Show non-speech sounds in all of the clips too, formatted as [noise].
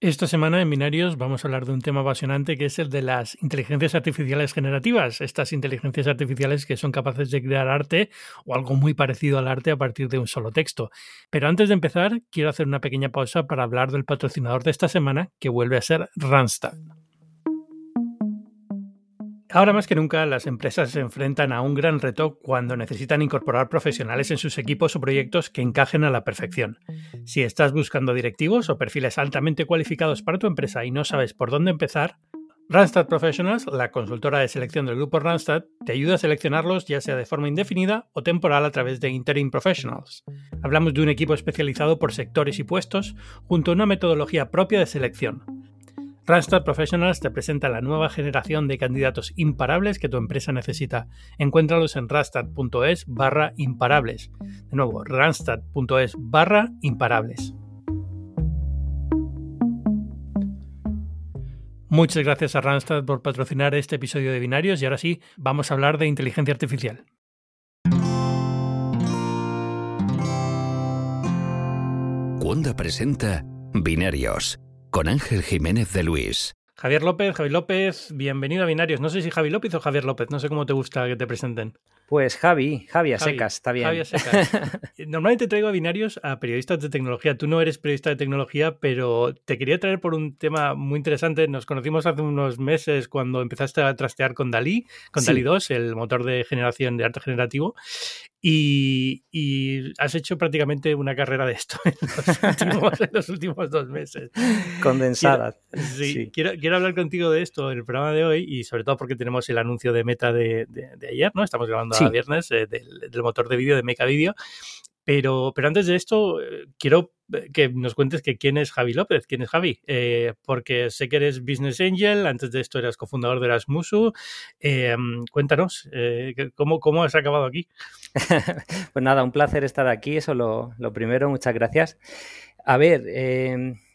Esta semana en Binarios vamos a hablar de un tema apasionante que es el de las inteligencias artificiales generativas, estas inteligencias artificiales que son capaces de crear arte o algo muy parecido al arte a partir de un solo texto. Pero antes de empezar, quiero hacer una pequeña pausa para hablar del patrocinador de esta semana, que vuelve a ser Randstad. Ahora más que nunca, las empresas se enfrentan a un gran reto cuando necesitan incorporar profesionales en sus equipos o proyectos que encajen a la perfección. Si estás buscando directivos o perfiles altamente cualificados para tu empresa y no sabes por dónde empezar, Randstad Professionals, la consultora de selección del grupo Randstad, te ayuda a seleccionarlos ya sea de forma indefinida o temporal a través de Interim Professionals. Hablamos de un equipo especializado por sectores y puestos, junto a una metodología propia de selección Randstad Professionals te presenta la nueva generación de candidatos imparables que tu empresa necesita. Encuéntralos en randstad.es barra imparables. De nuevo, randstad.es barra imparables. Muchas gracias a Randstad por patrocinar este episodio de Binarios y ahora sí, vamos a hablar de inteligencia artificial. Cuando presenta Binarios con Ángel Jiménez de Luis. Javier López, Javi López, bienvenido a Binarios. No sé si Javi López o Javier López, no sé cómo te gusta que te presenten. Pues Javi, Javi a secas, está bien. Javi a secas. [laughs] Normalmente traigo a binarios a periodistas de tecnología. Tú no eres periodista de tecnología, pero te quería traer por un tema muy interesante. Nos conocimos hace unos meses cuando empezaste a trastear con Dalí, con Dalí 2, el motor de generación de arte generativo. Y, has hecho prácticamente una carrera de esto [laughs] en los últimos, dos meses. Condensada. sí, Quiero, quiero, hablar contigo de esto en el programa de hoy y sobre todo porque tenemos el anuncio de meta de, de ayer, ¿no? Estamos grabando viernes eh, del, motor de vídeo de Meca Video. Pero, pero antes de esto, eh, quiero eh, que nos cuentes que quién es Javi López, quién es Javi, porque sé que eres Business Angel, antes de esto eras cofundador de Erasmusu. cuéntanos, ¿cómo, ¿cómo has acabado aquí? [laughs] pues nada, un placer estar aquí, eso lo, lo primero, muchas gracias. A ver,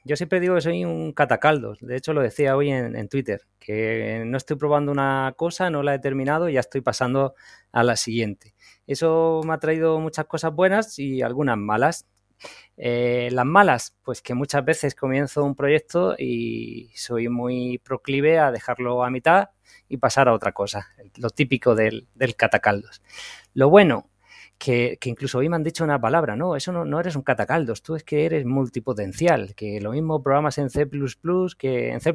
yo siempre digo que soy un catacaldos. De hecho, lo decía hoy en, Twitter, que no estoy probando una cosa, no la he terminado y ya estoy pasando a la siguiente. Eso me ha traído muchas cosas buenas y algunas malas. Eh, las malas, pues que muchas veces comienzo un proyecto y soy muy proclive a dejarlo a mitad y pasar a otra cosa, lo típico del, del catacaldos. Lo bueno, que, incluso hoy me han dicho una palabra, no, eso no, eres un catacaldos, tú es que eres multipotencial, que lo mismo programas en C que en C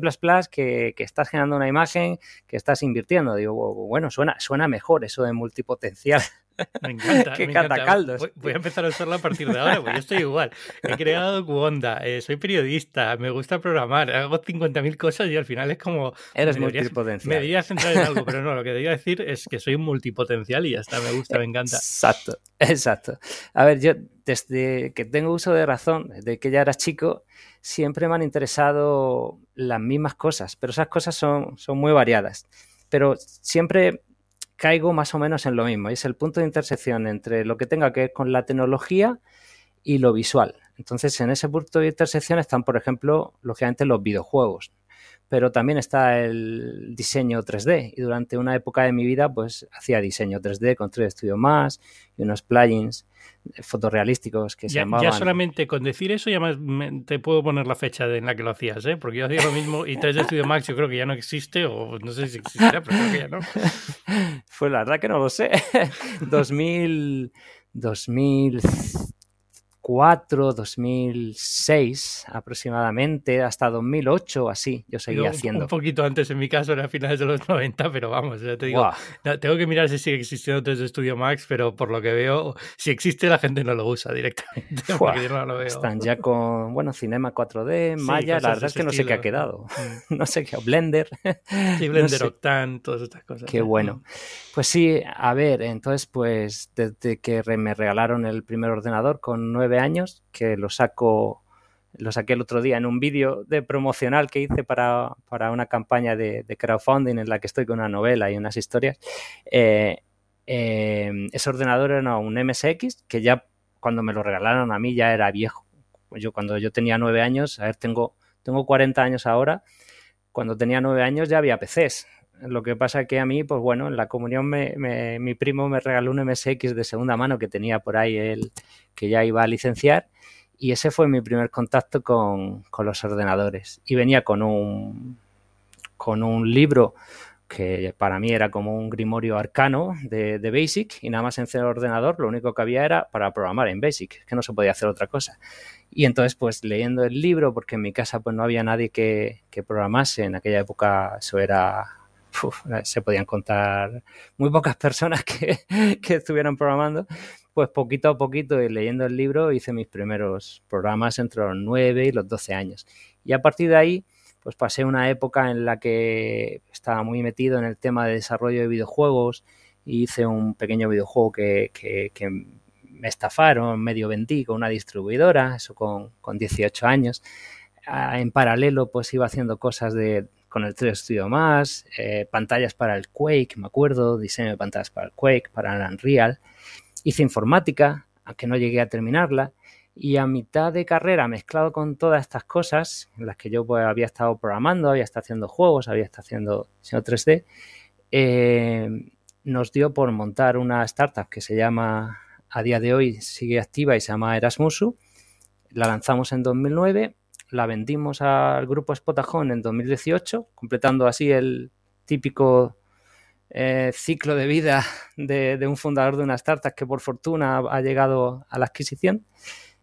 que, que estás generando una imagen, que estás invirtiendo. Digo, bueno, suena, suena mejor eso de multipotencial. [laughs] [laughs] Me encanta. Qué catacaldos. Voy, a empezar a usarlo a partir de ahora, porque yo estoy igual. He creado Cuonda, eh, soy periodista, me gusta programar, hago 50.000 cosas y al final es como. Eres multipotencial. Me debería centrar en algo, pero no, lo que debería decir es que soy multipotencial y ya está, me gusta, me encanta. Exacto, exacto. A ver, yo desde que tengo uso de razón, desde que ya era chico, siempre me han interesado las mismas cosas, pero esas cosas son, son muy variadas. Pero siempre caigo más o menos en lo mismo. Es el punto de intersección entre lo que tenga que ver con la tecnología y lo visual. Entonces, en ese punto de intersección están, por ejemplo, lógicamente los videojuegos pero también está el diseño 3D y durante una época de mi vida pues hacía diseño 3D con 3D Studio Más y unos plugins fotorrealísticos que se llamaban... Ya solamente con decir eso ya te puedo poner la fecha en la que lo hacías, ¿eh? porque yo hacía lo mismo y 3D Studio Max yo creo que ya no existe o no sé si existirá, pero creo que ya no. [laughs] Pues la verdad que no lo sé. [laughs] 2000... 2000 2004, 2006 aproximadamente, hasta 2008 así, yo seguía haciendo. Un poquito antes, en mi caso era a finales de los 90, pero vamos, ya te digo, tengo que mirar si sigue existiendo 3D Studio Max, pero por lo que veo, si existe la gente no lo usa directamente, [laughs] porque yo no lo veo. Están ya con, bueno, Cinema 4D, Maya, la verdad es que no sé qué ha quedado, mm. [laughs] no sé qué, Blender. [laughs] Sí, Blender, Octane, todas estas cosas. Qué bueno. Pues sí, a ver, entonces pues desde que me regalaron el primer ordenador con años, que lo saco lo saqué el otro día en un vídeo de promocional que hice para, una campaña de, crowdfunding en la que estoy con una novela y unas historias. Eh, eh, ese ordenador era un MSX que ya cuando me lo regalaron a mí ya era viejo. Yo cuando yo tenía nueve años, a ver, tengo, tengo 40 años ahora, cuando tenía nueve años ya había PCs. Lo que pasa que a mí, pues bueno, en la comunión me, mi primo me regaló un MSX de segunda mano que tenía por ahí él, que ya iba a licenciar. Y ese fue mi primer contacto con, con los ordenadores. Y venía con un, con un libro que para mí era como un grimorio arcano de, de, Basic y nada más en el ordenador lo único que había era para programar en Basic, que no se podía hacer otra cosa. Y entonces pues leyendo el libro, porque en mi casa pues no había nadie que, que programase, en aquella época eso era, se podían contar muy pocas personas que, [laughs] que estuvieran programando, pues poquito a poquito y leyendo el libro hice mis primeros programas entre los 9 y los 12 años. Y a partir de ahí pues pasé una época en la que estaba muy metido en el tema de desarrollo de videojuegos. Hice un pequeño videojuego que me estafaron, medio vendí con una distribuidora, eso con, con 18 años. Ah, en paralelo, pues iba haciendo cosas de, con el 3 Studio más, eh, pantallas para el Quake, me acuerdo, diseño de pantallas para el Quake, para el Unreal. Hice informática, aunque no llegué a terminarla. Y a mitad de carrera, mezclado con todas estas cosas, en las que yo pues, había estado programando, había estado haciendo juegos, había estado haciendo diseño 3D, eh, nos dio por montar una startup que se llama, a día de hoy sigue activa y se llama Erasmusu. La lanzamos en 2009, la vendimos al grupo Spotajón en 2018, completando así el típico eh, ciclo de vida de, un fundador de una startup que por fortuna ha llegado a la adquisición.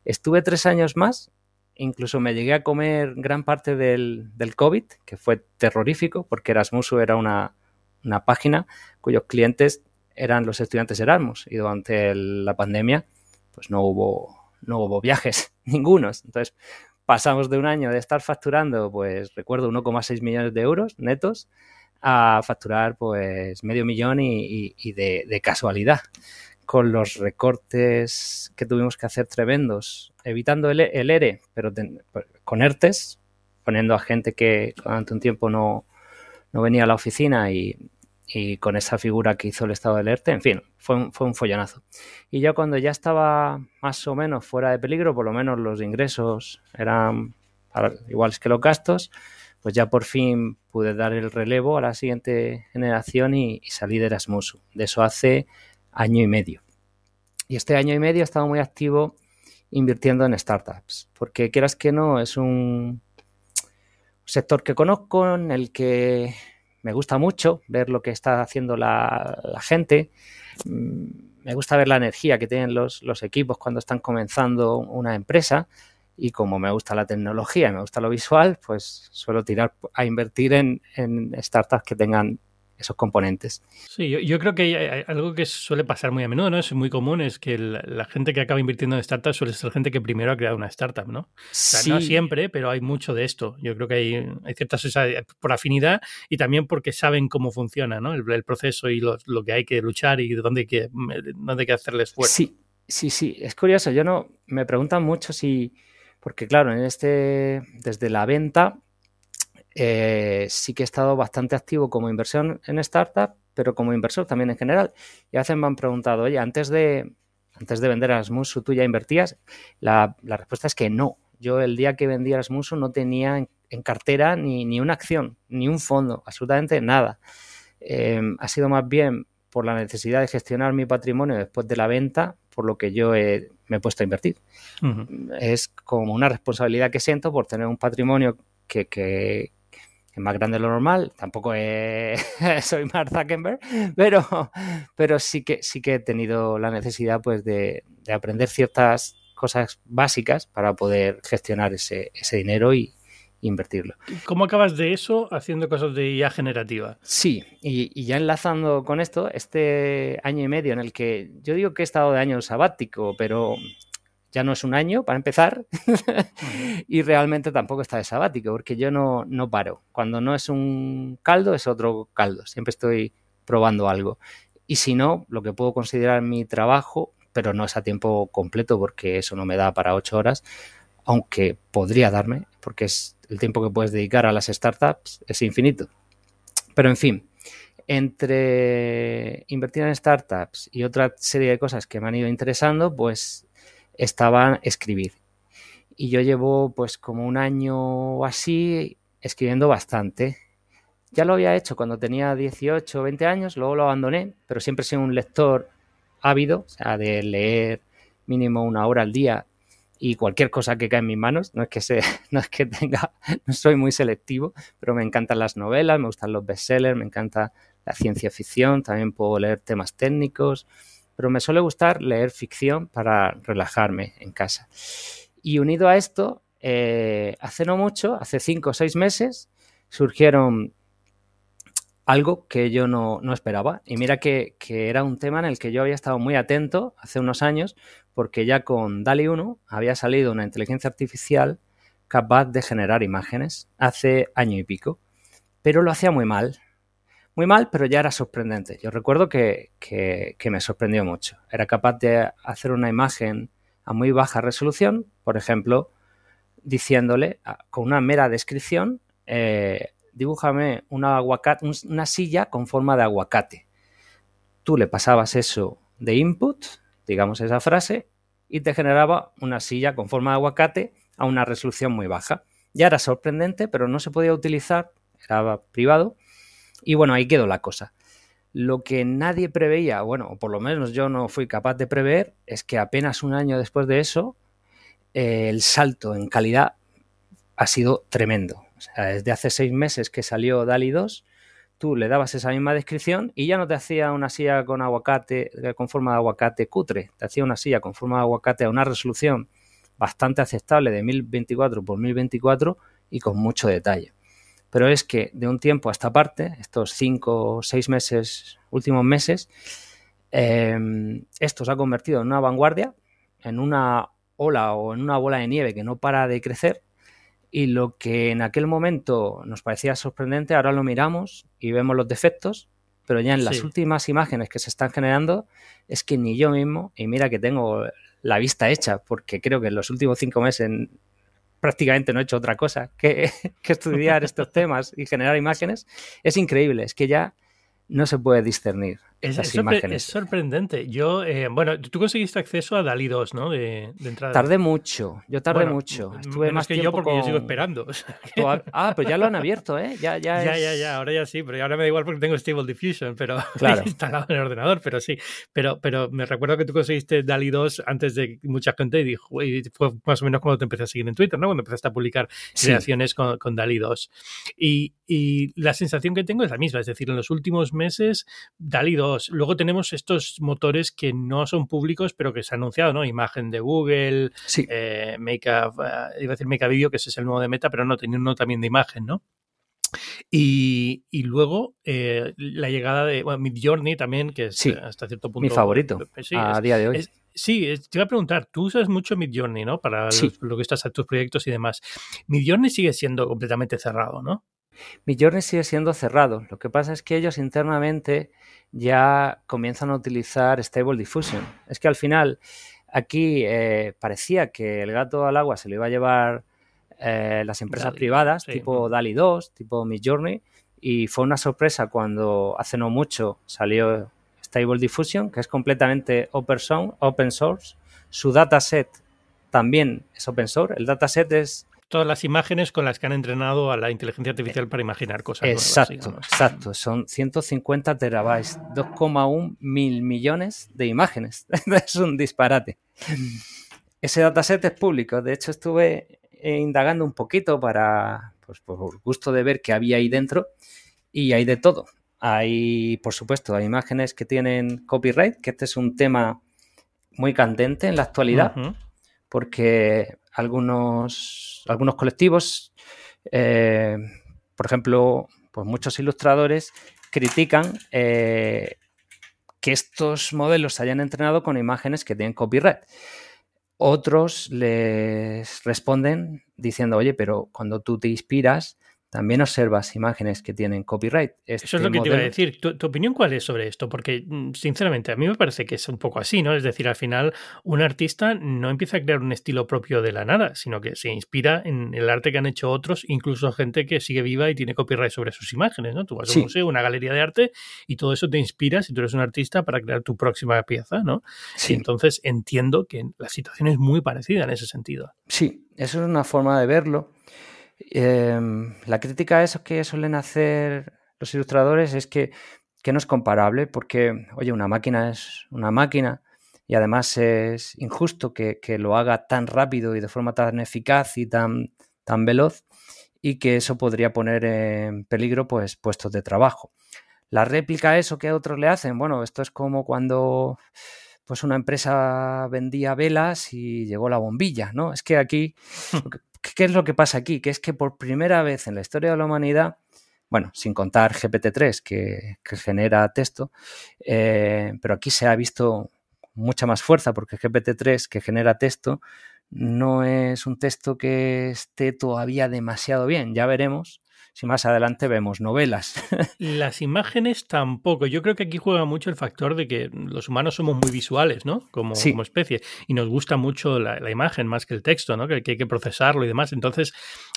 Estuve tres años más, incluso me llegué a comer gran parte del, COVID, que fue terrorífico, porque Erasmuso era una, una, página cuyos clientes eran los estudiantes Erasmus y durante la pandemia pues no hubo, no hubo viajes, [laughs] ningunos. Entonces pasamos de un año de estar facturando, pues recuerdo 1,6 millones de euros netos, a facturar pues medio millón y, de, casualidad con los recortes que tuvimos que hacer tremendos, evitando el, el ERE, pero ten, con ERTES, poniendo a gente que durante un tiempo no, no venía a la oficina y, y, con esa figura que hizo el estado del ERTE, en fin, fue un, fue un follonazo. Y ya cuando ya estaba más o menos fuera de peligro, por lo menos los ingresos eran iguales que los gastos, pues ya por fin pude dar el relevo a la siguiente generación y, y salí de Erasmus. De eso hace año y medio. Y este año y medio he estado muy activo invirtiendo en startups, porque quieras que no, es un sector que conozco, en el que me gusta mucho ver lo que está haciendo la, gente. Me gusta ver la energía que tienen los, equipos cuando están comenzando una empresa. Y como me gusta la tecnología y me gusta lo visual, pues suelo tirar a invertir en startups que tengan esos componentes. Sí, yo, yo, creo que algo que suele pasar muy a menudo, ¿no? Es muy común, es que la, la gente que acaba invirtiendo en startups suele ser gente que primero ha creado una startup, ¿no? O sea, sí. no siempre, pero hay mucho de esto. Yo creo que hay, hay ciertas esa, por afinidad y también porque saben cómo funciona, ¿no? El, el proceso y lo, lo, que hay que luchar y dónde hay que, dónde hay que hacerle esfuerzo. Sí, sí, sí. Es curioso. Yo no, me preguntan mucho si, porque claro, en este, desde la venta, eh, sí que he estado bastante activo como inversión en startup, pero como inversor también en general. Y a veces me han preguntado, oye, antes de, antes de vender Asmusu, ¿tú ya invertías? La, la, respuesta es que no. Yo el día que vendí Asmusu no tenía en, en cartera ni, ni, una acción, ni un fondo, absolutamente nada. Eh, ha sido más bien por la necesidad de gestionar mi patrimonio después de la venta, por lo que yo he, me he puesto a invertir. Uh -huh. Es como una responsabilidad que siento por tener un patrimonio que, que, es más grande de lo normal, tampoco [laughs] soy Mark Zuckerberg, pero, pero sí, que, sí que he tenido la necesidad pues, de, de aprender ciertas cosas básicas para poder gestionar ese, ese dinero y, invertirlo. ¿Cómo acabas de eso haciendo cosas de IA generativa? Sí, y, y, ya enlazando con esto, este año y medio en el que yo digo que he estado de año sabático, pero ya no es un año para empezar y realmente tampoco está de sabático porque yo no, no paro. Cuando no es un caldo es otro caldo. Siempre estoy probando algo. Y si no, lo que puedo considerar mi trabajo, pero no es a tiempo completo porque eso no me da para ocho horas, aunque podría darme, porque es el tiempo que puedes dedicar a las startups es infinito. Pero en fin, entre invertir en startups y otra serie de cosas que me han ido interesando, pues estaba escribir. Y yo llevo pues como un año o así escribiendo bastante. Ya lo había hecho cuando tenía 18 o 20 años, luego lo abandoné, pero siempre he un lector ávido, o sea, de leer mínimo una hora al día y cualquier cosa que cae en mis manos. No es que se, [laughs] no es que tenga, no soy muy selectivo, pero me encantan las novelas, me gustan los bestsellers, me encanta la ciencia ficción, también puedo leer temas técnicos, pero me suele gustar leer ficción para relajarme en casa. Y unido a esto, eh, hace no mucho, hace cinco o seis meses, surgieron algo que yo no, esperaba. Y mira que, que, era un tema en el que yo había estado muy atento hace unos años, porque ya con DALI 1 había salido una inteligencia artificial capaz de generar imágenes hace año y pico, pero lo hacía muy mal. Muy mal, pero ya era sorprendente. Yo recuerdo que, me sorprendió mucho. Era capaz de hacer una imagen a muy baja resolución, por ejemplo, diciéndole con una mera descripción, eh, dibújame una, aguacate, una silla con forma de aguacate. Tú le pasabas eso de input digamos esa frase, y te generaba una silla con forma de aguacate a una resolución muy baja. Ya era sorprendente, pero no se podía utilizar, era privado, y bueno, ahí quedó la cosa. Lo que nadie preveía, bueno, por lo menos yo no fui capaz de prever, es que apenas un año después de eso, eh, el salto en calidad ha sido tremendo. O sea, desde hace seis meses que salió DALI 2, tú le dabas esa misma descripción y ya no te hacía una silla con aguacate, eh, con forma de aguacate cutre, te hacía una silla con forma de aguacate a una resolución bastante aceptable de 1024 por 1024 y con mucho detalle. Pero es que de un tiempo a esta parte, estos cinco o seis meses, últimos meses, em, esto se ha convertido en una vanguardia, en una ola o en una bola de nieve que no para de crecer. Y lo que en aquel momento nos parecía sorprendente, ahora lo miramos y vemos los defectos, pero ya en las últimas imágenes que se están generando es que ni yo mismo, y mira que tengo la vista hecha, porque creo que en los últimos cinco meses prácticamente no he hecho otra cosa que, [laughs] que estudiar estos temas y generar imágenes, es increíble, es que ya no se puede discernir. Es, sorprendente. Yo, eh, bueno, tú conseguiste acceso a DALI 2, ¿no? De, entrada. Tardé mucho, yo tardé mucho. Estuve más que yo porque yo sigo esperando. [laughs] Ah, pues ya lo han abierto, ¿eh? Ya, ya, [laughs] ya, ya, ya, ahora ya sí, pero ahora me da igual porque tengo Stable Diffusion, pero [laughs] claro. instalado en el ordenador, pero sí. Pero, pero me recuerdo que tú conseguiste DALI 2 antes de mucha gente y, dijo, y fue más o menos cuando te empecé a seguir en Twitter, ¿no? Cuando empezaste a publicar creaciones con, con DALI 2. Y, y la sensación que tengo es la misma, es decir, en los últimos meses, DALI 2 Luego tenemos estos motores que no son públicos, pero que se ha anunciado, ¿no? Imagen de Google, sí. eh, Make a, uh, iba a decir Make a Video, que ese es el nuevo de Meta, pero no, tenía uno también de imagen, ¿no? Y, y, luego eh, la llegada de bueno, Midjourney también, que es hasta cierto punto. Mi favorito sí, a día de hoy. sí, te iba a preguntar, tú usas mucho Midjourney, ¿no? Para lo que estás a tus proyectos y demás. Midjourney sigue siendo completamente cerrado, ¿no? Midjourney sigue siendo cerrado. Lo que pasa es que ellos internamente ya comienzan a utilizar Stable Diffusion. Es que al final aquí eh, parecía que el gato al agua se lo iba a llevar eh, las empresas privadas, tipo DALI 2, tipo Midjourney, y fue una sorpresa cuando hace no mucho salió Stable Diffusion, que es completamente open source. Su dataset también es open source. El dataset es todas las imágenes con las que han entrenado a la inteligencia artificial para imaginar cosas. Exacto, nuevas, exacto. Son 150 terabytes, 2,1 mil millones de imágenes. [laughs] es un disparate. Ese dataset es público. De hecho, estuve indagando un poquito para, pues, por gusto de ver qué había ahí dentro y hay de todo. Hay, por supuesto, hay imágenes que tienen copyright, que este es un tema muy candente en la actualidad, porque algunos, algunos colectivos, eh, por ejemplo, pues muchos ilustradores critican eh, que estos modelos se hayan entrenado con imágenes que tienen copyright. Otros les responden diciendo, oye, pero cuando tú te inspiras, también observas imágenes que tienen copyright. Eso es lo que te iba a decir. ¿Tu, opinión cuál es sobre esto? Porque, mm, sinceramente, a mí me parece que es un poco así, ¿no? Es decir, al final, un artista no empieza a crear un estilo propio de la nada, sino que se inspira en el arte que han hecho otros, incluso gente que sigue viva y tiene copyright sobre sus imágenes, ¿no? Tú vas a un museo, una galería de arte, y todo eso te inspira, si tú eres un artista, para crear tu próxima pieza, ¿no? Sí. entonces entiendo que la situación es muy parecida en ese sentido. Sí, eso es una forma de verlo. Em, la crítica a eso que suelen hacer los ilustradores es que, no es comparable porque, oye, una máquina es una máquina y además es injusto que, lo haga tan rápido y de forma tan eficaz y tan, tan veloz y que eso podría poner en peligro pues puestos de trabajo. La réplica a eso que otros le hacen, bueno, esto es como cuando pues una empresa vendía velas y llegó la bombilla, ¿no? Es que aquí, [laughs] ¿qué es lo que pasa aquí? Que es que por primera vez en la historia de la humanidad, bueno, sin contar GPT-3 que, genera texto, eh, pero aquí se ha visto mucha más fuerza porque GPT-3 que genera texto no es un texto que esté todavía demasiado bien, ya veremos si más adelante vemos novelas. [laughs] Las imágenes tampoco. Yo creo que aquí juega mucho el factor de que los humanos somos muy visuales, ¿no? Como, como especie. Y nos gusta mucho la, imagen más que el texto, ¿no? Que, hay que procesarlo y demás. Entonces,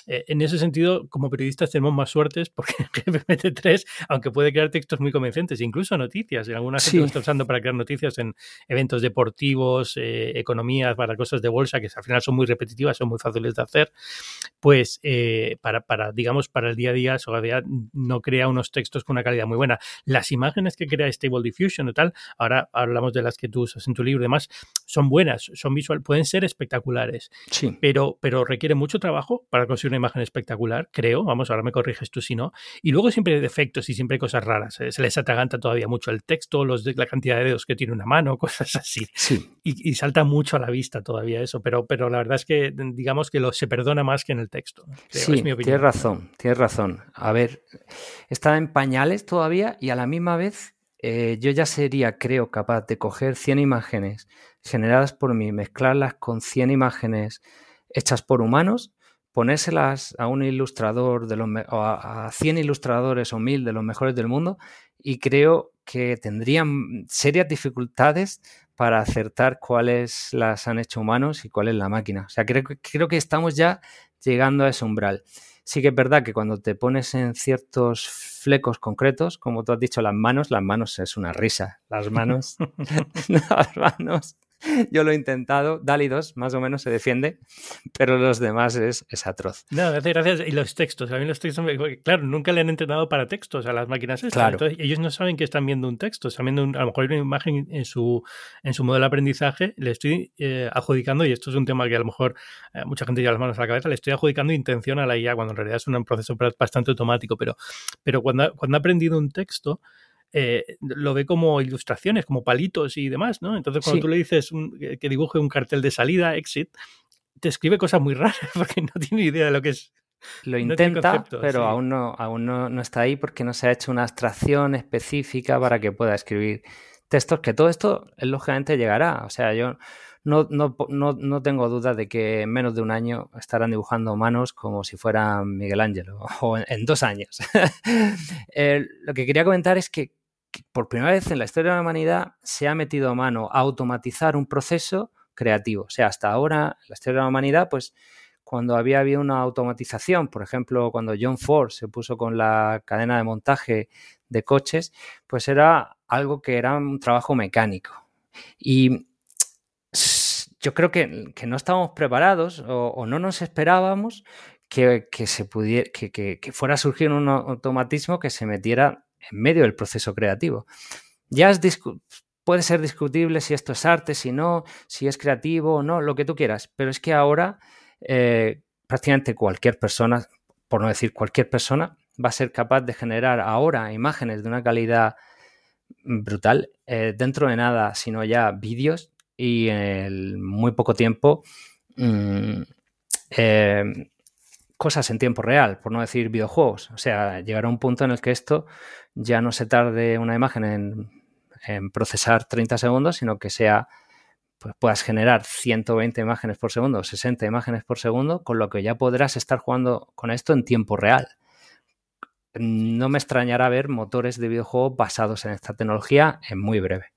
eh, en ese sentido, como periodistas tenemos más suertes porque [laughs] GPT-3, aunque puede crear textos muy convincentes, incluso noticias. En algunas gente lo está usando para crear noticias en eventos deportivos, eh, economías, para cosas de bolsa, que al final son muy repetitivas, son muy fáciles de hacer. Pues eh, para, para, digamos, para el día a día no crea unos textos con una calidad muy buena. Las imágenes que crea Stable Diffusion o tal, ahora hablamos de las que tú usas en tu libro y demás, son buenas, son visual, pueden ser espectaculares, sí. pero, pero requiere mucho trabajo para conseguir una imagen espectacular, creo, vamos, ahora me corriges tú si no, y luego siempre hay defectos y siempre hay cosas raras, eh, se les atraganta todavía mucho el texto, los de, la cantidad de dedos que tiene una mano, [laughs] cosas así, sí. y, salta mucho a la vista todavía eso, pero, pero la verdad es que digamos que lo, se perdona más que en el texto. sí, tienes razón, tienes razón. A ver, está en pañales todavía y a la misma vez eh, yo ya sería, creo, capaz de coger 100 imágenes generadas por mí, mezclarlas con 100 imágenes hechas por humanos, ponérselas a un ilustrador de los o a 100 ilustradores o 1000 de los mejores del mundo y creo que tendrían serias dificultades para acertar cuáles las han hecho humanos y cuál es la máquina. O sea, creo, creo que estamos ya llegando a ese umbral. Sí que es verdad que cuando te pones en ciertos flecos concretos, como tú has dicho, las manos, las manos es una risa. Las manos, [laughs] [laughs] las manos [laughs] Yo lo he intentado, DALI 2 más o menos se defiende, pero los demás es, atroz. No, gracias. Y los textos, a mí los textos, claro, nunca le han entrenado para textos a las máquinas estas. Claro. Entonces, ellos no saben que están viendo un texto, están viendo a lo mejor una imagen en su, en su modelo de aprendizaje, le estoy eh, adjudicando, y esto es un tema que a lo mejor eh, mucha gente lleva las manos a la cabeza, le estoy adjudicando intención a la IA cuando en realidad es un proceso bastante automático, pero, pero cuando, cuando ha aprendido un texto, eh, lo ve como ilustraciones, como palitos y demás, ¿no? Entonces cuando tú le dices que dibuje un cartel de salida, exit, te escribe cosas muy raras [laughs] porque no tiene idea de lo que es. Lo intenta, pero aún, no, aún no, está ahí porque no se ha hecho una abstracción específica para que pueda escribir textos, que todo esto lógicamente llegará. O sea, yo no, no, no, tengo duda de que en menos de un año estarán dibujando manos como si fueran Miguel Ángel o en, dos años. [laughs] lo que quería comentar es que por primera vez en la historia de la humanidad se ha metido a mano automatizar un proceso creativo. O sea, hasta ahora, en la historia de la humanidad, pues cuando había habido una automatización, por ejemplo, cuando John Ford se puso con la cadena de montaje de coches, pues era algo que era un trabajo mecánico. Y yo creo que, no estábamos preparados o, no nos esperábamos que, se pudiera, que, fuera a surgir un automatismo que se metiera en medio del proceso creativo. Ya es puede ser discutible si esto es arte, si no, si es creativo o no, lo que tú quieras, pero es que ahora eh, prácticamente cualquier persona, por no decir cualquier persona, va a ser capaz de generar ahora imágenes de una calidad brutal, eh, dentro de nada, sino ya vídeos y en muy poco tiempo mm, eh, cosas en tiempo real, por no decir videojuegos. O sea, llegará un punto en el que esto ya no se tarde una imagen en, procesar 30 segundos, sino que sea pues puedas generar 120 imágenes por segundo, 60 imágenes por segundo, con lo que ya podrás estar jugando con esto en tiempo real. No me extrañará ver motores de videojuegos basados en esta tecnología en muy breve.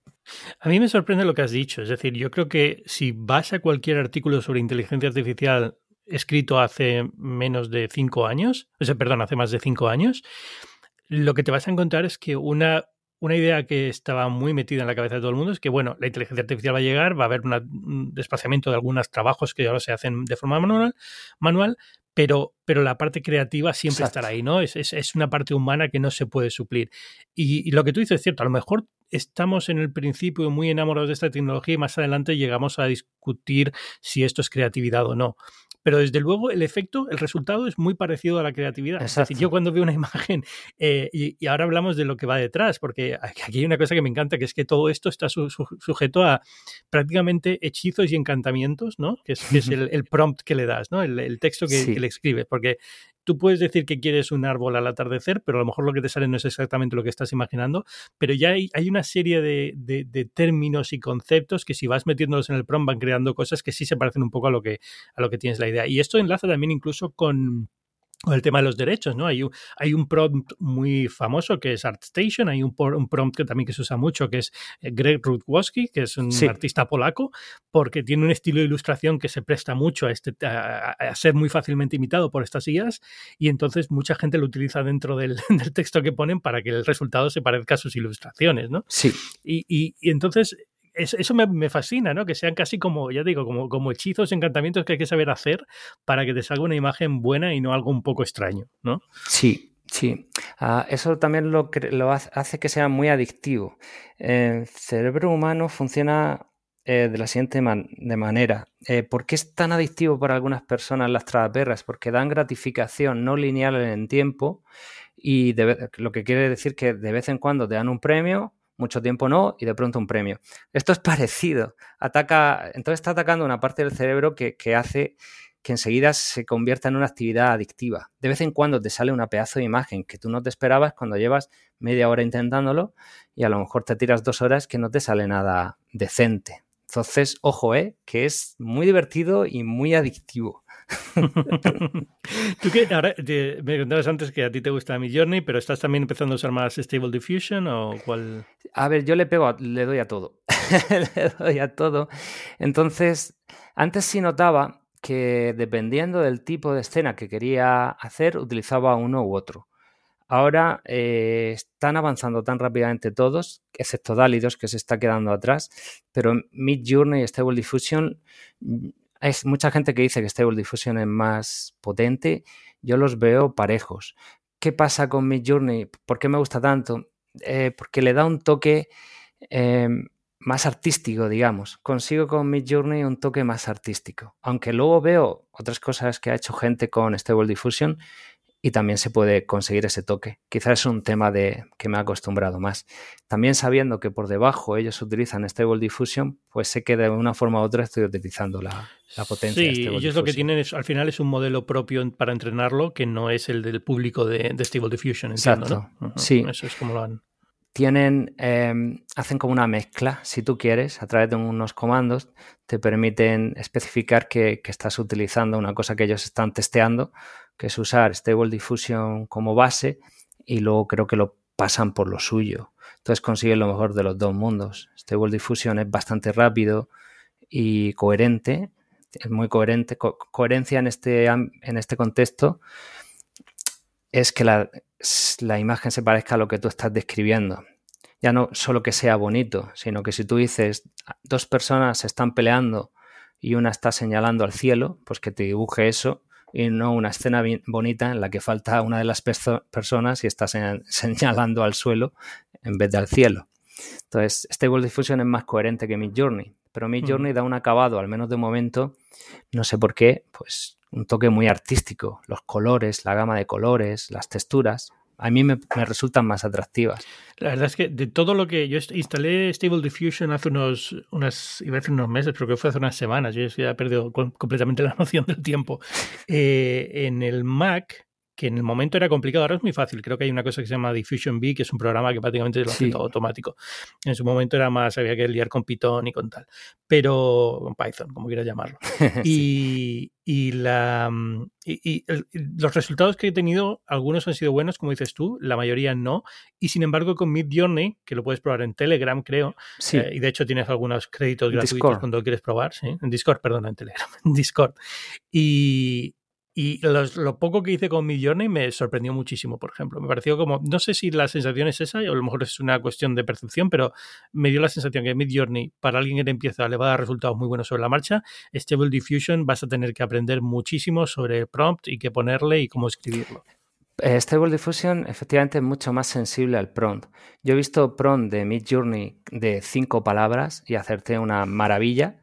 A mí me sorprende lo que has dicho. Es decir, yo creo que si vas a cualquier artículo sobre inteligencia artificial escrito hace menos de cinco años, o sea, perdón, hace más de cinco años, lo que te vas a encontrar es que una, una idea que estaba muy metida en la cabeza de todo el mundo es que, bueno, la inteligencia artificial va a llegar, va a haber un desplazamiento de algunos trabajos que ahora se hacen de forma manual, manual pero, pero la parte creativa siempre estará ahí, ¿no? Es, es, una parte humana que no se puede suplir. Y, y, lo que tú dices es cierto, a lo mejor estamos en el principio muy enamorados de esta tecnología y más adelante llegamos a discutir si esto es creatividad o no pero desde luego el efecto, el resultado es muy parecido a la creatividad. Es decir, yo cuando veo una [laughs] imagen, eh, y, ahora hablamos de lo que va detrás, porque aquí hay una cosa que me encanta, que es que todo esto está sujeto a prácticamente hechizos y encantamientos, ¿no? Que es, el, prompt que le das, ¿no? El, texto que, que, le escribes, porque tú puedes decir que quieres un árbol al atardecer, pero a lo mejor lo que te sale no es exactamente lo que estás imaginando, pero ya hay, una serie de, de, términos y conceptos que si vas metiéndolos en el prompt van creando cosas que sí se parecen un poco a lo que, a lo que tienes la idea. Y esto enlaza también incluso con con el tema de los derechos, ¿no? Hay un, hay un prompt muy famoso que es ArtStation, hay un, un prompt que también que se usa mucho que es eh, Greg Rutkowski, que es un artista polaco, porque tiene un estilo de ilustración que se presta mucho a, este, a, ser muy fácilmente imitado por estas ideas y entonces mucha gente lo utiliza dentro del, [laughs] del, texto que ponen para que el resultado se parezca a sus ilustraciones, ¿no? Sí. Y, y, y entonces eso me, fascina, ¿no? Que sean casi como, ya digo, como, como hechizos, encantamientos que hay que saber hacer para que te salga una imagen buena y no algo un poco extraño, ¿no? Sí, sí. Ah, eso también lo, lo, hace que sea muy adictivo. El cerebro humano funciona eh, de la siguiente de manera. Eh, ¿Por qué es tan adictivo para algunas personas las tragaperras? Porque dan gratificación no lineal en tiempo y lo que quiere decir que de vez en cuando te dan un premio mucho tiempo no y de pronto un premio. Esto es [laughs] parecido. Ataca, entonces está atacando una parte del cerebro que, hace que enseguida se convierta en una actividad adictiva. De vez en cuando te sale una pedazo de imagen que tú no te esperabas cuando llevas media hora intentándolo y a lo mejor te tiras dos horas que no te sale nada decente. Entonces, ojo, ¿eh? que es muy divertido y muy adictivo. [laughs] Tú que me contabas antes que a ti te gusta mi Journey, pero estás también empezando a usar más Stable Diffusion o cuál? A ver, yo le pego, le doy a todo. [laughs] le doy a todo. Entonces, antes sí notaba que dependiendo del tipo de escena que quería hacer, utilizaba uno u otro. Ahora eh, están avanzando tan rápidamente todos, excepto Dálidos, que se está quedando atrás, pero Mid Journey y Stable Diffusion hay mucha gente que dice que Stable Diffusion es más potente. Yo los veo parejos. ¿Qué pasa con Mid Journey? ¿Por qué me gusta tanto? Eh, porque le da un toque eh, más artístico, digamos. Consigo con Mid Journey un toque más artístico. Aunque luego veo otras cosas que ha hecho gente con Stable Diffusion y también se puede conseguir ese toque. Quizás es un tema de que me ha acostumbrado más. También sabiendo que por debajo ellos utilizan Stable Diffusion, pues sé que de una forma u otra estoy utilizando la, potencia. Sí, ellos lo que tienen es, al final es un modelo propio para entrenarlo que no es el del público de, Stable Diffusion. Exacto. Sí. Eso es como lo han tienen, em, hacen como una mezcla, si tú quieres, a través de unos comandos, te permiten especificar que, estás utilizando una cosa que ellos están testeando, que es usar Stable Diffusion como base y luego creo que lo pasan por lo suyo. Entonces consiguen lo mejor de los dos mundos. Stable Diffusion es bastante rápido y coherente, es muy coherente. coherencia en este, en este contexto es que la, la imagen se parezca a lo que tú estás describiendo. Ya no solo que sea bonito, sino que si tú dices dos personas se están peleando y una está señalando al cielo, pues que te dibuje eso y no una escena bonita en la que falta una de las personas y está [laughs] señalando al suelo en vez de al cielo. Entonces, Stable Diffusion es más coherente que Mid Journey, pero Mid Journey da un acabado, al menos de momento, no sé por qué, pues un toque muy artístico. Los colores, la gama de colores, las texturas, a mí me, resultan más atractivas. La verdad es que de todo lo que yo instalé Stable Diffusion hace unos, unas, iba a unos meses, pero que fue hace unas semanas, yo ya he perdido completamente la [laughs] noción del tiempo. Eh, en el Mac, que en el momento era complicado, ahora es muy fácil. Creo que hay una cosa que se llama Diffusion B, que es un programa que prácticamente lo hace todo automático. En su momento era más, había que liar con Python y con tal, pero con Python, como quieras llamarlo. [laughs] Y, y, la, y, los resultados que he tenido, algunos han sido buenos, como dices tú, la mayoría no. Y sin embargo, con Mid Journey, que lo puedes probar en Telegram, creo, eh, y de hecho tienes algunos créditos gratuitos cuando lo quieres probar, ¿sí? en Discord, perdón, en Telegram, [laughs] en Discord. Y, Y lo poco que hice con mi Journey me sorprendió muchísimo, por ejemplo. Me pareció como, no sé si la sensación es esa, o a lo mejor es una cuestión de percepción, pero me dio la sensación que Mid Journey, para alguien que empieza, le va a dar resultados muy buenos sobre la marcha. Stable Diffusion vas a tener que aprender muchísimo sobre prompt y qué ponerle y cómo escribirlo. Stable Diffusion efectivamente es mucho más sensible al prompt. Yo he visto prompt de Mid Journey de cinco palabras y hacerte una maravilla.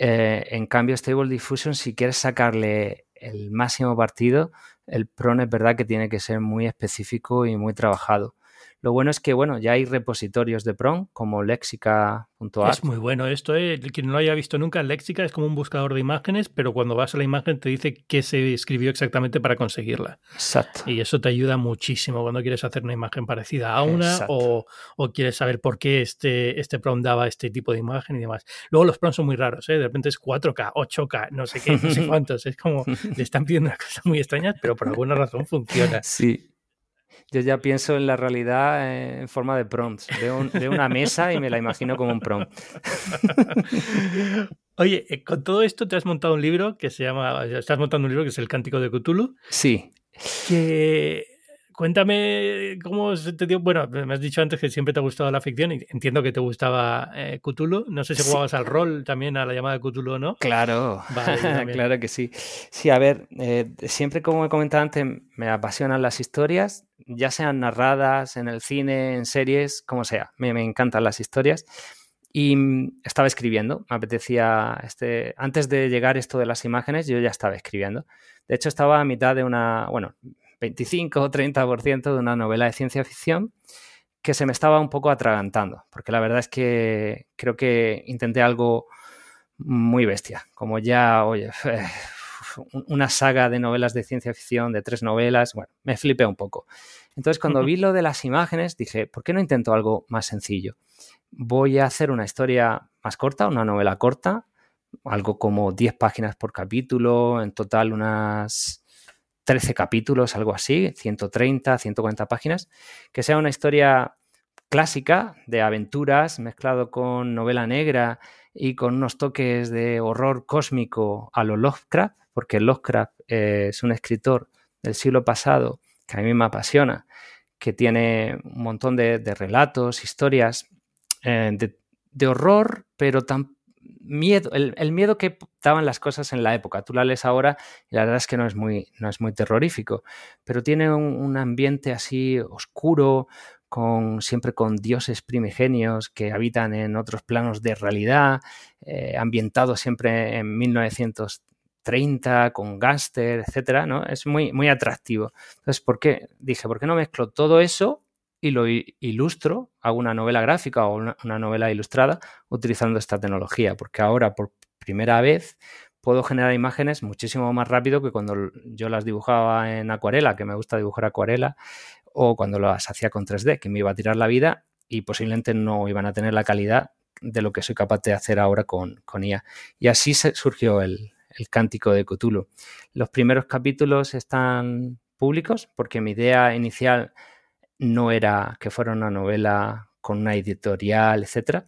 Eh, en cambio, Stable Diffusion, si quieres sacarle el máximo partido, el PRON es verdad que tiene que ser muy específico y muy trabajado. Lo bueno es que, bueno, ya hay repositorios de PROM como lexica.art. Es muy bueno esto, ¿eh? Quien no lo haya visto nunca, Lexica es como un buscador de imágenes, pero cuando vas a la imagen te dice qué se escribió exactamente para conseguirla. Exacto. Y eso te ayuda muchísimo cuando quieres hacer una imagen parecida a una o, quieres saber por qué este, este PROM daba este tipo de imagen y demás. Luego los PROMs son muy raros, ¿eh? De repente es 4K, 8K, no sé qué, no sé [laughs] cuántos. Es como, le están pidiendo unas cosas muy extrañas, pero por alguna razón funciona. Sí, yo ya pienso en la realidad en forma de prompts. Veo, una mesa y me la imagino como un prompt. [laughs] Oye, eh, con todo esto te has montado un libro que se llama, estás montando un libro que es El Cántico de Cthulhu. Sí. Que Cuéntame cómo se te dio. Bueno, me has dicho antes que siempre te ha gustado la ficción y entiendo que te gustaba eh, Cthulhu. No sé si jugabas al rol también, a la llamada de Cthulhu o no. Claro, [laughs] claro que sí. Sí, a ver, eh, siempre como he comentado antes, me apasionan las historias, ya sean narradas en el cine, en series, como sea. Me, me encantan las historias. Y mm, estaba escribiendo, me apetecía, este, antes de llegar esto de las imágenes, yo ya estaba escribiendo. De hecho, estaba a mitad de una, bueno, 25 o 30% de una novela de ciencia ficción que se me estaba un poco atragantando, porque la verdad es que creo que intenté algo muy bestia, como ya, oye, [laughs] una saga de novelas de ciencia ficción, de tres novelas, bueno, me flipé un poco. Entonces, cuando vi lo de las imágenes, dije, ¿por qué no intento algo más sencillo? Voy a hacer una historia más corta, una novela corta, algo como 10 páginas por capítulo, en total unas 13 capítulos, algo así, 130, 140 páginas, que sea una historia clásica de aventuras mezclado con novela negra y con unos toques de horror cósmico a lo Lovecraft, porque Lovecraft es un escritor del siglo pasado que a mí me apasiona, que tiene un montón de, relatos, historias eh, de, horror, pero tan miedo, el, miedo que daban las cosas en la época. Tú la lees ahora y la verdad es que no es muy, no es muy terrorífico, pero tiene un, ambiente así oscuro, con, siempre con dioses primigenios que habitan en otros planos de realidad, eh, ambientado siempre en 1930, con gángster, etcétera, ¿no? Es muy, muy atractivo. Entonces, ¿por qué? Dije, ¿por qué no mezclo todo eso y lo ilustro, hago una novela gráfica o una, novela ilustrada utilizando esta tecnología, porque ahora por primera vez puedo generar imágenes muchísimo más rápido que cuando yo las dibujaba en acuarela, que me gusta dibujar acuarela, o cuando las hacía con 3D, que me iba a tirar la vida y posiblemente no iban a tener la calidad de lo que soy capaz de hacer ahora con, con IA. Y así surgió el, el cántico de Cthulhu. Los primeros capítulos están públicos porque mi idea inicial no era que fuera una novela con una editorial, etcétera,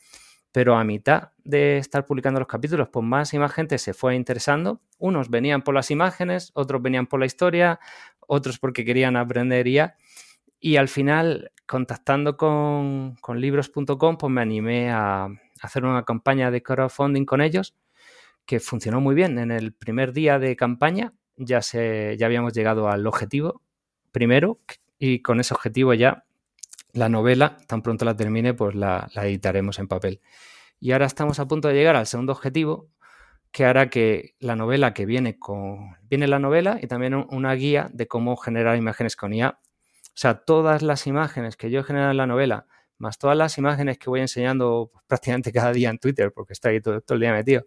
pero a mitad de estar publicando los capítulos, pues más y más gente se fue interesando. Unos venían por las imágenes, otros venían por la historia, otros porque querían aprender. Y al final, contactando con, libros.com, pues me animé a hacer una campaña de crowdfunding con ellos, que funcionó muy bien. En el primer día de campaña ya, se, ya habíamos llegado al objetivo primero, y con ese objetivo ya la novela, tan pronto la termine, pues la, editaremos en papel. Y ahora estamos a punto de llegar al segundo objetivo, que hará que la novela que viene con viene la novela y también una guía de cómo generar imágenes con IA. O sea, todas las imágenes que yo he generado en la novela, más todas las imágenes que voy enseñando [laughs] prácticamente cada día en Twitter, porque está ahí todo, el día metido,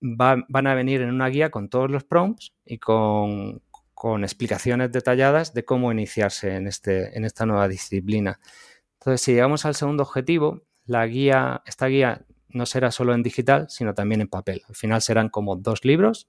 van a venir en una guía con todos los prompts y con, con explicaciones detalladas de cómo iniciarse en, este, en esta nueva disciplina. Entonces, si llegamos al segundo objetivo, la guía, esta guía no será solo en digital, sino también en papel. Al final serán como dos libros,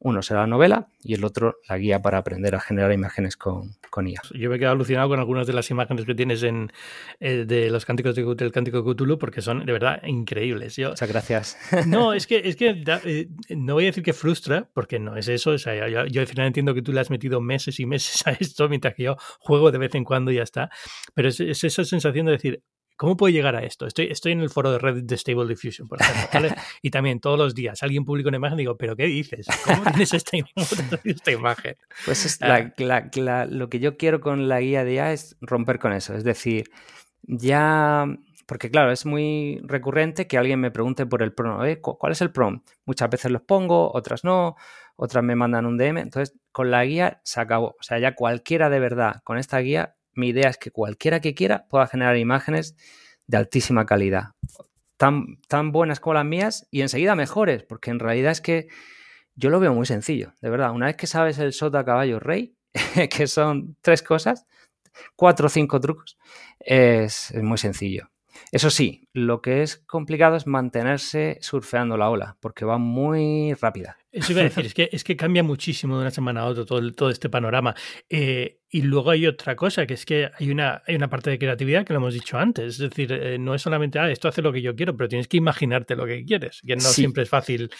Uno será la novela y el otro la guía para aprender a generar imágenes con, con IA. Yo me he quedado alucinado con algunas de las imágenes que tienes en eh, de los cánticos de, del cántico de Cthulhu porque son de verdad increíbles. Yo, Muchas gracias. [laughs] No, [laughs] es que, es que eh, no voy a decir que frustra, porque no es eso. O sea, yo, yo, al final entiendo que tú le has metido meses y meses [laughs] a esto, mientras que yo juego de vez en cuando y ya está. Pero es, es esa sensación de decir, ¿Cómo puedo llegar a esto? Estoy, estoy en el foro de Reddit de Stable Diffusion, por ejemplo, ¿vale? [laughs] y también todos los días alguien publica una imagen y digo, ¿pero qué dices? ¿Cómo tienes esta, esta imagen? Pues es la, la, la, lo que yo quiero con la guía de IA es romper con eso. Es decir, ya porque claro, es muy recurrente que alguien me pregunte por el prom. ¿eh? ¿Cuál es el prom? Muchas veces los pongo, otras no, otras me mandan un DM. Entonces, con la guía se acabó. O sea, ya cualquiera de verdad con esta guía mi idea es que cualquiera que quiera pueda generar imágenes de altísima calidad, tan, tan buenas como las mías y enseguida mejores, porque en realidad es que yo lo veo muy sencillo, de verdad. Una vez que sabes el sota caballo rey, [laughs] que son tres cosas, cuatro o cinco trucos, es, es, muy sencillo. Eso sí, lo que es complicado es mantenerse surfeando la ola, porque va muy rápida. Eso iba a decir, [laughs] es que, es que cambia muchísimo de una semana a otra todo, todo este panorama. Eh, y luego hay otra cosa, que es que hay una, hay una parte de creatividad que lo hemos dicho antes. Es decir, eh, no es solamente, ah, esto hace lo que yo quiero, pero tienes que imaginarte lo que quieres, que no sí. siempre es fácil.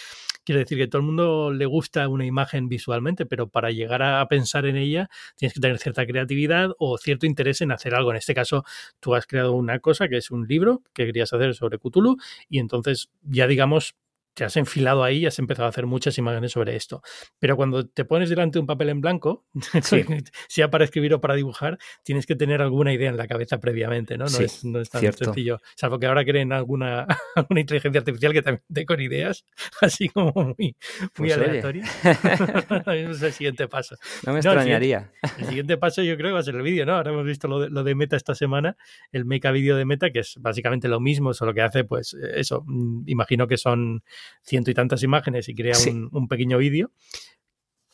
Quiero decir que todo el mundo le gusta una imagen visualmente, pero para llegar a pensar en ella tienes que tener cierta creatividad o cierto interés en hacer algo. En este caso, tú has creado una cosa que es un libro que querías hacer sobre Cthulhu y entonces ya digamos te has enfilado ahí y has empezado a hacer muchas imágenes sobre esto. Pero cuando te pones delante de un papel en blanco, [laughs] sí. sea para escribir o para dibujar, tienes que tener alguna idea en la cabeza previamente, ¿no? No, sí, es, no es, tan cierto. sencillo. Salvo que ahora creen alguna, [laughs] alguna inteligencia artificial que también te con ideas, [laughs] así como muy, muy pues aleatorias. es el siguiente paso. No me extrañaría. el, siguiente, el, siguiente, paso yo creo que va a ser el vídeo, ¿no? Ahora hemos visto lo de, lo de Meta esta semana, el Mecha vídeo de Meta, que es básicamente lo mismo, solo que hace, pues, eso, imagino que son ciento y tantas imágenes y crea sí. un, un, pequeño vídeo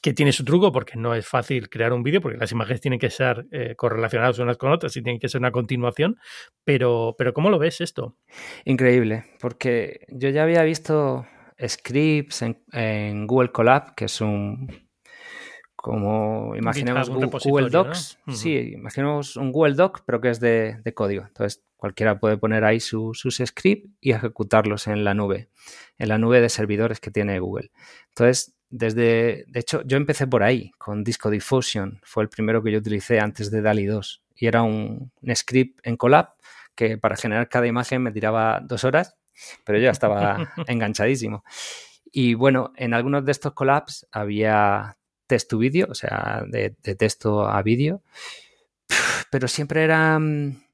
que tiene su truco porque no es fácil crear un vídeo porque las imágenes tienen que ser eh, correlacionadas unas con otras y tienen que ser una continuación, pero, pero ¿cómo lo ves esto? Increíble, porque yo ya había visto scripts en, en Google Colab, que es un, como imaginemos Google, Docs. ¿no? Uh -huh. Sí, imaginemos un Google Doc, pero que es de, de código. Entonces, cualquiera puede poner ahí su, sus scripts y ejecutarlos en la nube, en la nube de servidores que tiene Google. Entonces, desde, de hecho, yo empecé por ahí, con Disco Diffusion. Fue el primero que yo utilicé antes de DALI 2. Y era un, un script en Colab que para generar cada imagen me tiraba dos horas, pero yo ya estaba [laughs] enganchadísimo. Y bueno, en algunos de estos collabs había text to vídeo, o sea, de, de texto a vídeo, pero siempre eran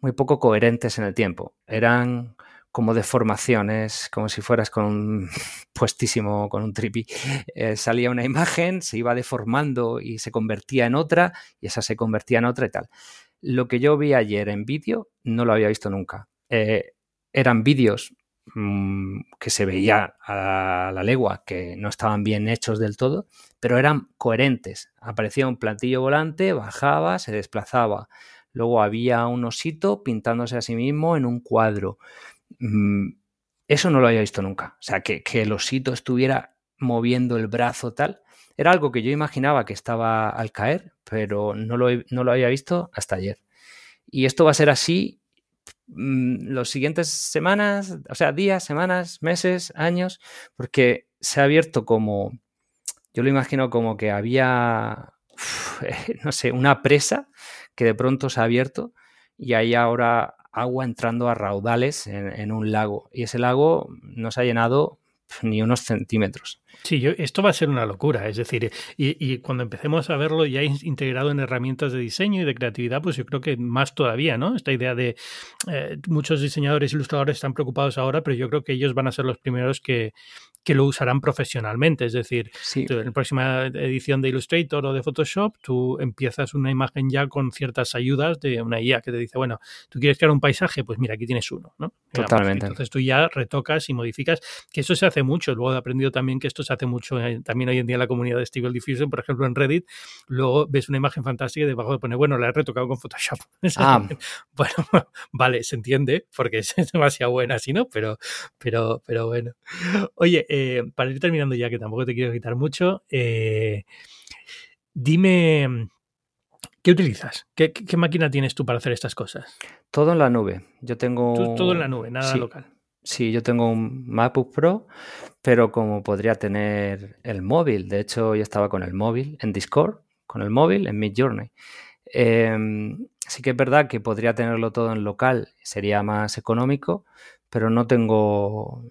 muy poco coherentes en el tiempo. Eran como deformaciones, como si fueras con un [laughs] puestísimo, con un tripi. Eh, salía una imagen, se iba deformando y se convertía en otra, y esa se convertía en otra y tal. Lo que yo vi ayer en vídeo no lo había visto nunca. Eh, eran vídeos mmm, que se veía a la legua, que no estaban bien hechos del todo, pero eran coherentes. Aparecía un platillo volante, bajaba, se desplazaba. Luego había un osito pintándose a sí mismo en un cuadro. Mm, eso no lo había visto nunca. O sea, que, el osito estuviera moviendo el brazo tal. Era algo que yo imaginaba que estaba al caer, pero no lo, no lo había visto hasta ayer. Y esto va a ser así mmm, los siguientes semanas, o sea, días, semanas, meses, años, porque se ha abierto como, yo lo imagino como que había, [laughs] no sé, una presa que de pronto se ha abierto y hay ahora agua entrando a raudales en, un lago. Y ese lago no se ha llenado [laughs] ni unos centímetros. Sí, esto va a ser una locura. Es decir, y, cuando empecemos a verlo ya integrado en herramientas de diseño y de creatividad, pues yo creo que más todavía, ¿no? Esta idea de eh, muchos diseñadores, ilustradores están preocupados ahora, pero yo creo que ellos van a ser los primeros que, que lo usarán profesionalmente. Es decir, sí. en la próxima edición de Illustrator o de Photoshop, tú empiezas una imagen ya con ciertas ayudas de una IA que te dice, bueno, tú quieres crear un paisaje, pues mira, aquí tienes uno, ¿no? Totalmente. Entonces tú ya retocas y modificas, que eso se hace mucho. Luego he aprendido también que esto se hace mucho eh, también hoy en día en la comunidad de Stable Diffusion, por ejemplo en Reddit, luego ves una imagen fantástica y debajo de pone, bueno, la he retocado con Photoshop. [laughs] Ah. [laughs] bueno, [laughs] vale, se entiende, porque es demasiado buena así, ¿no? Pero, pero, pero bueno. Oye, eh, para ir terminando ya, que tampoco te quiero quitar mucho, eh, dime, ¿qué utilizas? ¿Qué, máquina tienes tú para hacer estas cosas? Todo en la nube. Yo tengo... todo en la nube, nada local. Sí, yo tengo un MacBook Pro, pero como podría tener el móvil, de hecho yo estaba con el móvil en Discord, con el móvil en Midjourney. Eh, sí que es verdad que podría tenerlo todo en local, sería más económico, pero no tengo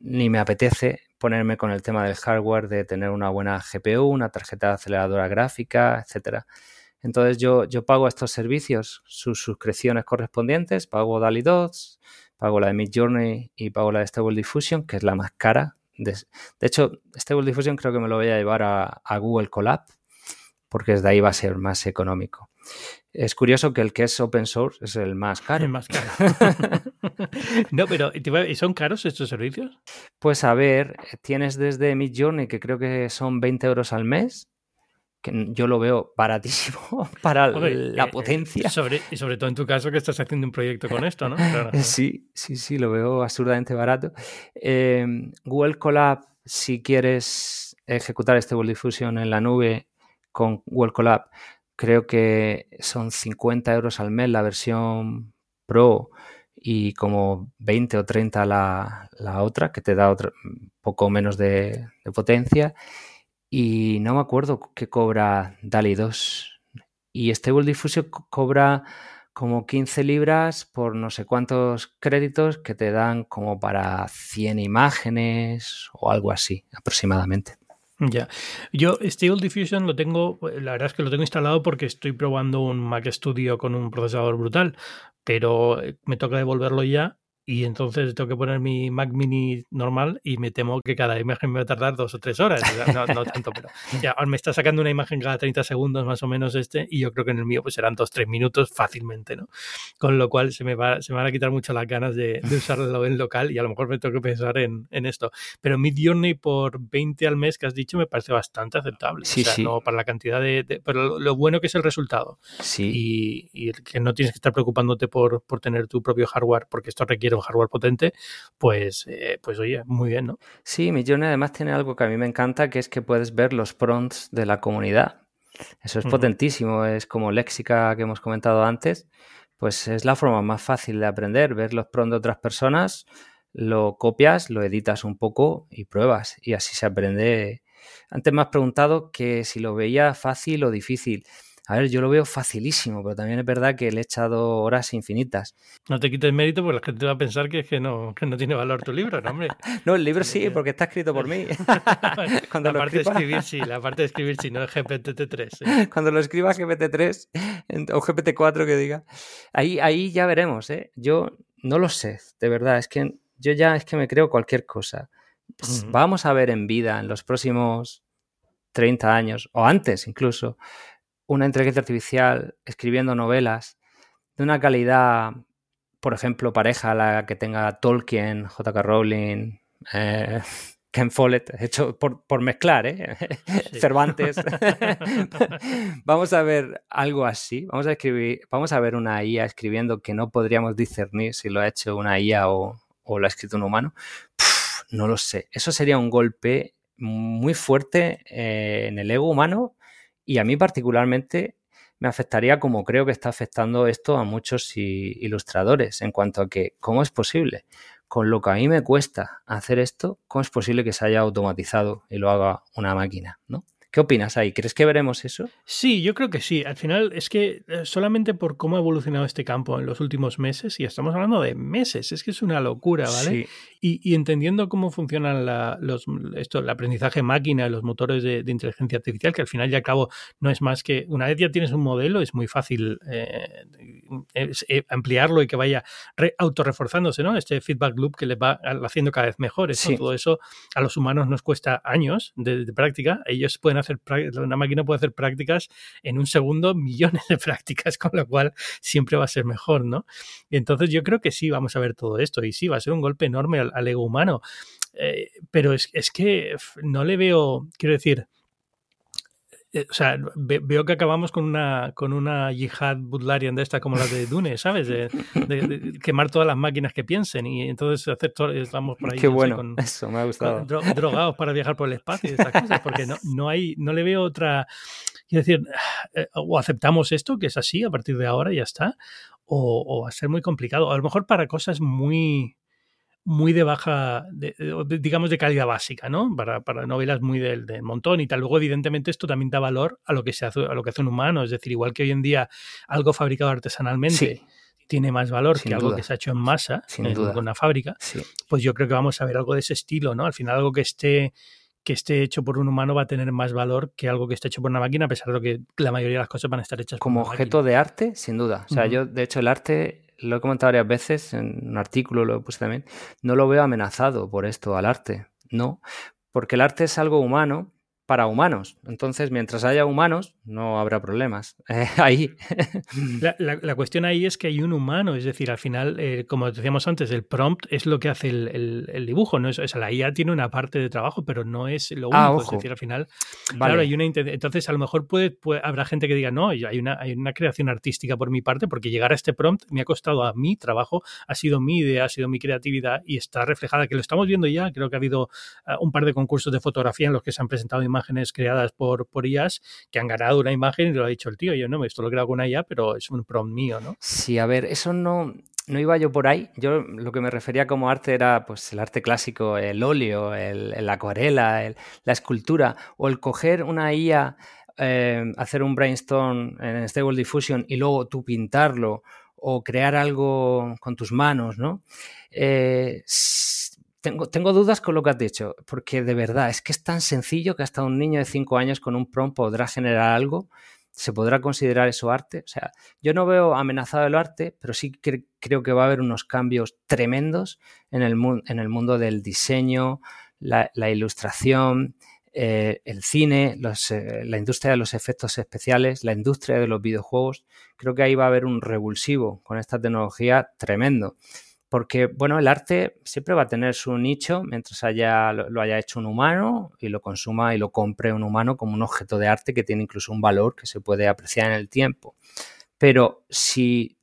ni me apetece ponerme con el tema del hardware, de tener una buena GPU, una tarjeta aceleradora gráfica, etcétera. Entonces yo, yo pago estos servicios, sus suscripciones correspondientes, pago DALI 2, pago la de Midjourney y pago la de Stable Diffusion, que es la más cara. De, hecho, Stable Diffusion creo que me lo voy a llevar a, Google Colab, porque desde ahí va a ser más económico. Es curioso que el que es open source es el más caro. El más caro. [laughs] no, pero ¿y son caros estos servicios? Pues a ver, tienes desde Midjourney, que creo que son 20 euros al mes, que yo lo veo baratísimo [laughs] para la eh, eh, potencia. sobre, y sobre todo en tu caso que estás haciendo un proyecto con esto, ¿no? [laughs] Sí, sí, sí, lo veo absurdamente barato. Em, Google Colab, si quieres ejecutar este Stable Diffusion en la nube con Google Colab, creo que son 50 euros al mes la versión Pro y como 20 o 30 la, la otra, que te da otro, poco menos de, potencia. Y no me acuerdo qué cobra DALI 2. Y Stable Diffusion cobra como 15 libras por no sé cuántos créditos que te dan como para 100 imágenes o algo así aproximadamente. Ya. Yo Stable Diffusion lo tengo, la verdad es que lo tengo instalado porque estoy probando un Mac Studio con un procesador brutal, pero me toca devolverlo ya y entonces tengo que poner mi Mac Mini normal y me temo que cada imagen me va a tardar dos o tres horas. No, no tanto, pero [laughs] ya me está sacando una imagen cada 30 segundos más o menos este y yo creo que en el mío pues serán dos, tres minutos fácilmente, ¿no? Con lo cual se me, va, se me van a quitar mucho las ganas de, usarlo en local y a lo mejor me tengo que pensar en, en esto. Pero Mid Journey por 20 al mes que has dicho me parece bastante aceptable. Sí, o sea, sí. no para la cantidad de... pero lo, bueno que es el resultado. Sí. Y, y, que no tienes que estar preocupándote por, por tener tu propio hardware porque esto requiere hardware potente, pues, eh, pues oye, muy bien, ¿no? Sí, Midjourney además tiene algo que a mí me encanta, que es que puedes ver los prompts de la comunidad. Eso es potentísimo, es como léxica que hemos comentado antes, pues es la forma más fácil de aprender, ver los prompts de otras personas, lo copias, lo editas un poco y pruebas, y así se aprende. Antes me has preguntado que si lo veía fácil o difícil. A ver, yo lo veo facilísimo, pero también es verdad que le he echado horas infinitas. No te quites mérito porque la gente va a pensar que, es que, no, que no tiene valor tu libro, ¿no, hombre? [laughs] no, el libro sí, porque está escrito por mí. [laughs] [laughs] Cuando la parte de escribir sí, la parte de escribir sí, no es GPT-3. Cuando lo escriba GPT-3 o GPT-4 que diga. Ahí, ahí ya veremos, ¿eh? Yo no lo sé, de verdad, es que yo ya es que me creo cualquier cosa. Vamos a ver en vida en los próximos 30 años, o antes incluso, una inteligencia artificial escribiendo novelas de una calidad, por ejemplo, pareja a la que tenga Tolkien, J.K. Rowling, eh, [laughs] Ken Follett, hecho por, mezclar, ¿eh? [laughs] Cervantes. [laughs] vamos a ver algo así. Vamos a escribir, vamos a ver una IA escribiendo que no podríamos discernir si lo ha hecho una IA o, lo ha escrito un humano. no lo sé. Eso sería un golpe muy fuerte eh, en el ego humano y a mí particularmente me afectaría como creo que está afectando esto a muchos ilustradores en cuanto a que, ¿cómo es posible? Con lo que a mí me cuesta hacer esto, ¿cómo es posible que se haya automatizado y lo haga una máquina? ¿no? ¿Qué opinas ahí? ¿Crees que veremos eso? Sí, yo creo que sí. Al final es que eh, solamente por cómo ha evolucionado este campo en los últimos meses, y estamos hablando de meses, es que es una locura, ¿vale? Y, entendiendo cómo funcionan los, esto, el aprendizaje máquina, los motores de, inteligencia artificial, que al final ya cabo no es más que una vez ya tienes un modelo, es muy fácil eh, eh, ampliarlo y que vaya autorreforzándose, ¿no? Este feedback loop que le va haciendo cada vez mejor. Todo eso a los humanos nos cuesta años de, de práctica. Ellos pueden hacer, una máquina puede hacer prácticas en un segundo, millones de prácticas, con lo cual siempre va a ser mejor, ¿no? entonces yo creo que sí, vamos a ver todo esto y sí, va a ser un golpe enorme al, ego humano. Eh, pero es, es que no le veo, quiero decir, eh, o sea, veo que acabamos con una, con una yihad butlarian de esta como la de Dune, ¿sabes? De, quemar todas las máquinas que piensen y entonces hacer todo, estamos por ahí. Qué bueno, eso me ha gustado. drogados para viajar por el espacio y estas cosas, porque no, no, hay, no le veo otra. Quiero decir, eh, o aceptamos esto, que es así a partir de ahora ya está, o, o va a ser muy complicado. A lo mejor para cosas muy muy de baja, digamos de calidad básica, ¿no? Para, para novelas muy del, montón y tal. Luego, evidentemente, esto también da valor a lo que se hace, a lo que hace un humano. Es decir, igual que hoy en día algo fabricado artesanalmente tiene más valor que algo que se ha hecho en masa, en, con una fábrica, pues yo creo que vamos a ver algo de ese estilo, ¿no? Al final algo que esté que esté hecho por un humano va a tener más valor que algo que esté hecho por una máquina, a pesar de que la mayoría de las cosas van a estar hechas como objeto de arte, sin duda. O sea, yo, de hecho, el arte lo he comentado varias veces, en un artículo lo puse también, no lo veo amenazado por esto al arte, no, porque el arte es algo humano para humanos. Entonces, mientras haya humanos, no habrá problemas. [laughs] Eh, ahí. [laughs] La, cuestión ahí es que hay un humano, es decir, al final, eh, como decíamos antes, el prompt es lo que hace el, dibujo. ¿no? Es, o sea, la IA tiene una parte de trabajo, pero no es lo ah, único. es decir, al final, claro, hay una entonces a lo mejor puede, habrá gente que diga, no, hay una, hay una creación artística por mi parte, porque llegar a este prompt me ha costado a mi trabajo, ha sido mi idea, ha sido mi creatividad y está reflejada, que lo estamos viendo ya, creo que ha habido eh, un par de concursos de fotografía en los que se han presentado imágenes imágenes creadas por, por IAS que han ganado una imagen y lo ha dicho el tío. Yo no, esto lo he creado con una IA, pero es un prompt mío, ¿no? Sí, a ver, eso no, no iba yo por ahí. Yo lo que me refería como arte era pues el arte clásico, el óleo, el, la acuarela, la escultura, o el coger una IA, eh, hacer un brainstorm en Stable Diffusion y luego tú pintarlo o crear algo con tus manos, ¿no? Eh, tengo, dudas con lo que has dicho, porque de verdad es que es tan sencillo que hasta un niño de 5 años con un prompt podrá generar algo. ¿Se podrá considerar eso arte? O sea, yo no veo amenazado el arte, pero sí creo que va a haber unos cambios tremendos en el, en el mundo del diseño, la, ilustración, eh, el cine, eh, la industria de los efectos especiales, la industria de los videojuegos. Creo que ahí va a haber un revulsivo con esta tecnología tremendo porque bueno, el arte siempre va a tener su nicho mientras haya, lo haya hecho un humano y lo consuma y lo compre un humano como un objeto de arte que tiene incluso un valor que se puede apreciar en el tiempo. Pero si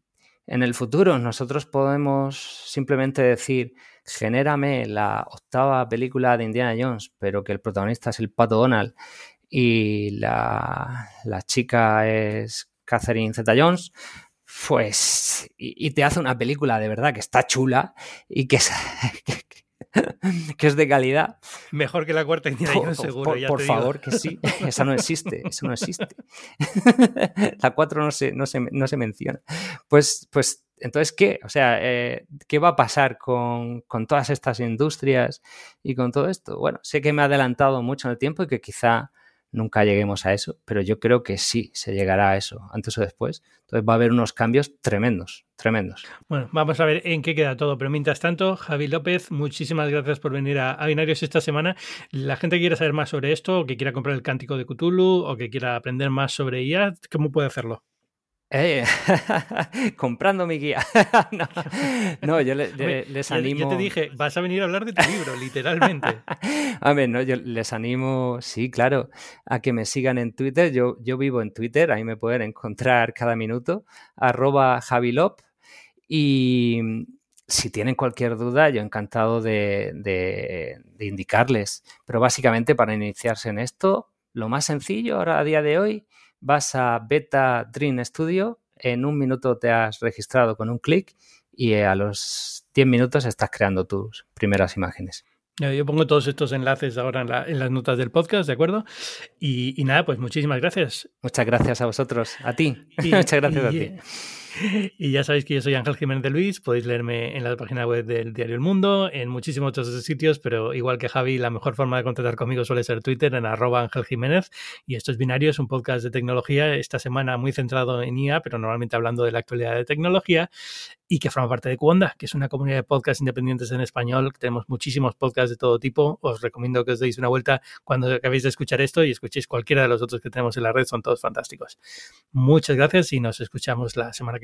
en el futuro nosotros podemos simplemente decir, genérame la octava película de Indiana Jones, pero que el protagonista es el Pato Donald y la, la chica es Catherine Zeta Jones, pues, y, te hace una película de verdad que está chula y que es, [laughs] que, es de calidad. Mejor que la cuarta Indiana seguro. Por, por favor, que sí. [laughs] Esa no existe, eso no existe. [laughs] la cuatro no se, no se, no se menciona. Pues, pues, entonces, ¿qué? O sea, eh, ¿qué va a pasar con, con todas estas industrias y con todo esto? Bueno, sé que me ha adelantado mucho en el tiempo y que quizá nunca lleguemos a eso, pero yo creo que sí se llegará a eso, antes o después. Entonces va a haber unos cambios tremendos, tremendos. Bueno, vamos a ver en qué queda todo, pero mientras tanto, Javi López, muchísimas gracias por venir a, Binarios esta semana. La gente que quiera saber más sobre esto, o que quiera comprar el cántico de Cthulhu, o que quiera aprender más sobre IA, ¿cómo puede hacerlo? Eh, [laughs] comprando mi guía. [laughs] no, yo les animo. Yo te dije, vas a venir a hablar de tu libro, literalmente. [laughs] a ver, no, yo les animo, sí, claro, a que me sigan en Twitter. Yo, yo vivo en Twitter, ahí me pueden encontrar cada minuto, arroba Javilop. Y si tienen cualquier duda, yo encantado de, de indicarles. Pero básicamente para iniciarse en esto, lo más sencillo ahora a día de hoy vas a Beta Dream Studio, en un minuto te has registrado con un clic y a los 10 minutos estás creando tus primeras imágenes. Yo pongo todos estos enlaces ahora en, las notas del podcast, ¿de acuerdo? Y, nada, pues muchísimas gracias. Muchas gracias a vosotros, a ti. [laughs] Muchas gracias a ti. [laughs] Y ya sabéis que yo soy Ángel Jiménez de Luis, podéis leerme en la página web del Diario El Mundo, en muchísimos otros sitios, pero igual que Javi, la mejor forma de contactar conmigo suele ser Twitter en arroba Ángel Jiménez. Y esto es Binario, es un podcast de tecnología, esta semana muy centrado en IA, pero normalmente hablando de la actualidad de tecnología y que forma parte de Cuonda, que es una comunidad de podcasts independientes en español. Tenemos muchísimos podcasts de todo tipo. Os recomiendo que os deis una vuelta cuando acabéis de escuchar esto y escuchéis cualquiera de los otros que tenemos en la red. Son todos fantásticos. Muchas gracias y nos escuchamos la semana